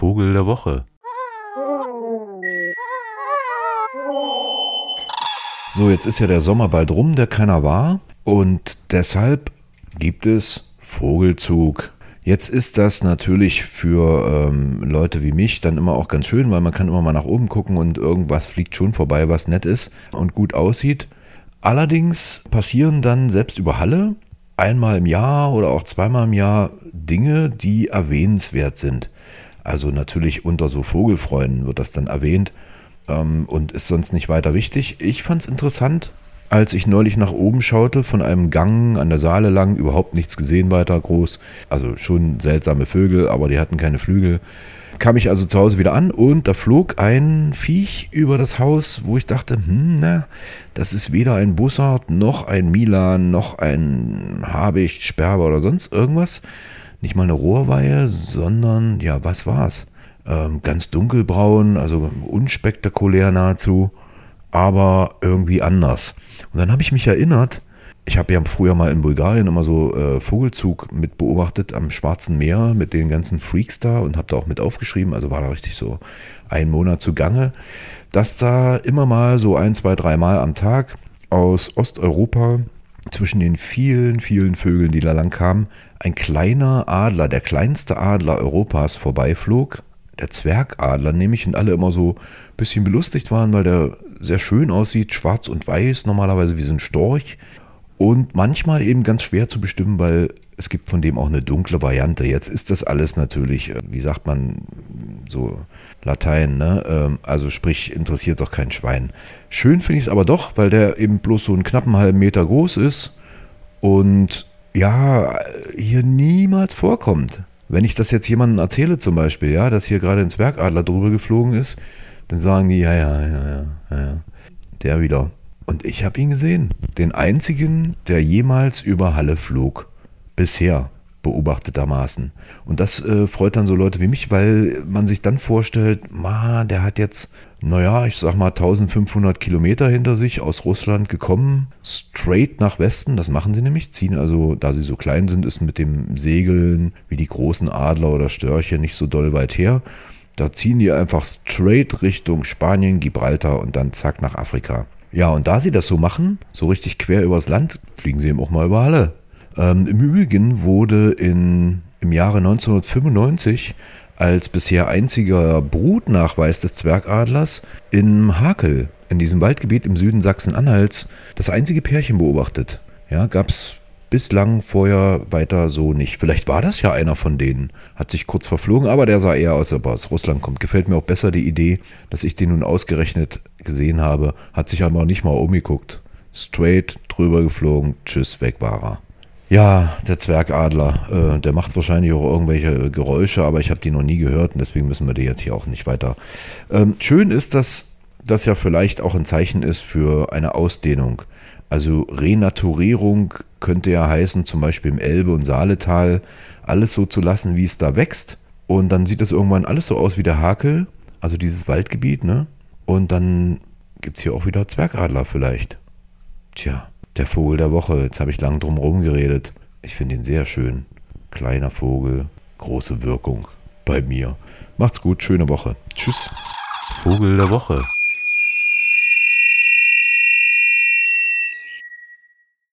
Vogel der Woche. So, jetzt ist ja der Sommer bald rum, der keiner war. Und deshalb gibt es Vogelzug. Jetzt ist das natürlich für ähm, Leute wie mich dann immer auch ganz schön, weil man kann immer mal nach oben gucken und irgendwas fliegt schon vorbei, was nett ist und gut aussieht. Allerdings passieren dann selbst über Halle einmal im Jahr oder auch zweimal im Jahr Dinge, die erwähnenswert sind. Also natürlich unter so Vogelfreunden wird das dann erwähnt ähm, und ist sonst nicht weiter wichtig. Ich fand es interessant, als ich neulich nach oben schaute, von einem Gang an der Saale lang, überhaupt nichts gesehen weiter groß. Also schon seltsame Vögel, aber die hatten keine Flügel. Kam ich also zu Hause wieder an und da flog ein Viech über das Haus, wo ich dachte, hm, na, das ist weder ein Bussard, noch ein Milan, noch ein Habicht, Sperber oder sonst irgendwas. Nicht mal eine Rohrweihe, sondern, ja, was war's? Ähm, ganz dunkelbraun, also unspektakulär nahezu, aber irgendwie anders. Und dann habe ich mich erinnert, ich habe ja früher mal in Bulgarien immer so äh, Vogelzug mit beobachtet am Schwarzen Meer mit den ganzen Freaks da und habe da auch mit aufgeschrieben, also war da richtig so ein Monat zugange, dass da immer mal so ein, zwei, drei Mal am Tag aus Osteuropa zwischen den vielen, vielen Vögeln, die da lang kamen, ein kleiner Adler, der kleinste Adler Europas vorbeiflog. Der Zwergadler nämlich und alle immer so ein bisschen belustigt waren, weil der sehr schön aussieht, schwarz und weiß, normalerweise wie so ein Storch. Und manchmal eben ganz schwer zu bestimmen, weil es gibt von dem auch eine dunkle Variante. Jetzt ist das alles natürlich, äh, wie sagt man, so Latein, ne? Ähm, also sprich, interessiert doch kein Schwein. Schön finde ich es aber doch, weil der eben bloß so einen knappen halben Meter groß ist und ja, hier niemals vorkommt. Wenn ich das jetzt jemandem erzähle zum Beispiel, ja, dass hier gerade ein Zwergadler drüber geflogen ist, dann sagen die, ja, ja, ja, ja, ja, der wieder. Und ich habe ihn gesehen. Den einzigen, der jemals über Halle flog. Bisher beobachtetermaßen. Und das äh, freut dann so Leute wie mich, weil man sich dann vorstellt, ma, der hat jetzt, naja, ich sag mal 1500 Kilometer hinter sich aus Russland gekommen, straight nach Westen, das machen sie nämlich, ziehen also, da sie so klein sind, ist mit dem Segeln wie die großen Adler oder Störche nicht so doll weit her. Da ziehen die einfach straight Richtung Spanien, Gibraltar und dann zack nach Afrika. Ja, und da sie das so machen, so richtig quer übers Land, fliegen sie eben auch mal über Halle. Ähm, Im Übrigen wurde in, im Jahre 1995 als bisher einziger Brutnachweis des Zwergadlers in Hakel, in diesem Waldgebiet im Süden Sachsen-Anhalts, das einzige Pärchen beobachtet. Ja, gab es bislang vorher weiter so nicht. Vielleicht war das ja einer von denen. Hat sich kurz verflogen, aber der sah eher aus, ob er aus Russland kommt. Gefällt mir auch besser die Idee, dass ich den nun ausgerechnet gesehen habe. Hat sich aber nicht mal umgeguckt. Straight drüber geflogen, tschüss, weg war er. Ja, der Zwergadler, äh, der macht wahrscheinlich auch irgendwelche Geräusche, aber ich habe die noch nie gehört und deswegen müssen wir die jetzt hier auch nicht weiter. Ähm, schön ist, dass das ja vielleicht auch ein Zeichen ist für eine Ausdehnung. Also Renaturierung könnte ja heißen, zum Beispiel im Elbe- und Saaletal alles so zu lassen, wie es da wächst. Und dann sieht es irgendwann alles so aus wie der Hakel, also dieses Waldgebiet, ne? Und dann gibt es hier auch wieder Zwergadler vielleicht. Tja, der Vogel der Woche. Jetzt habe ich lang drum herum geredet. Ich finde ihn sehr schön. Kleiner Vogel, große Wirkung bei mir. Macht's gut, schöne Woche. Tschüss. Vogel der Woche.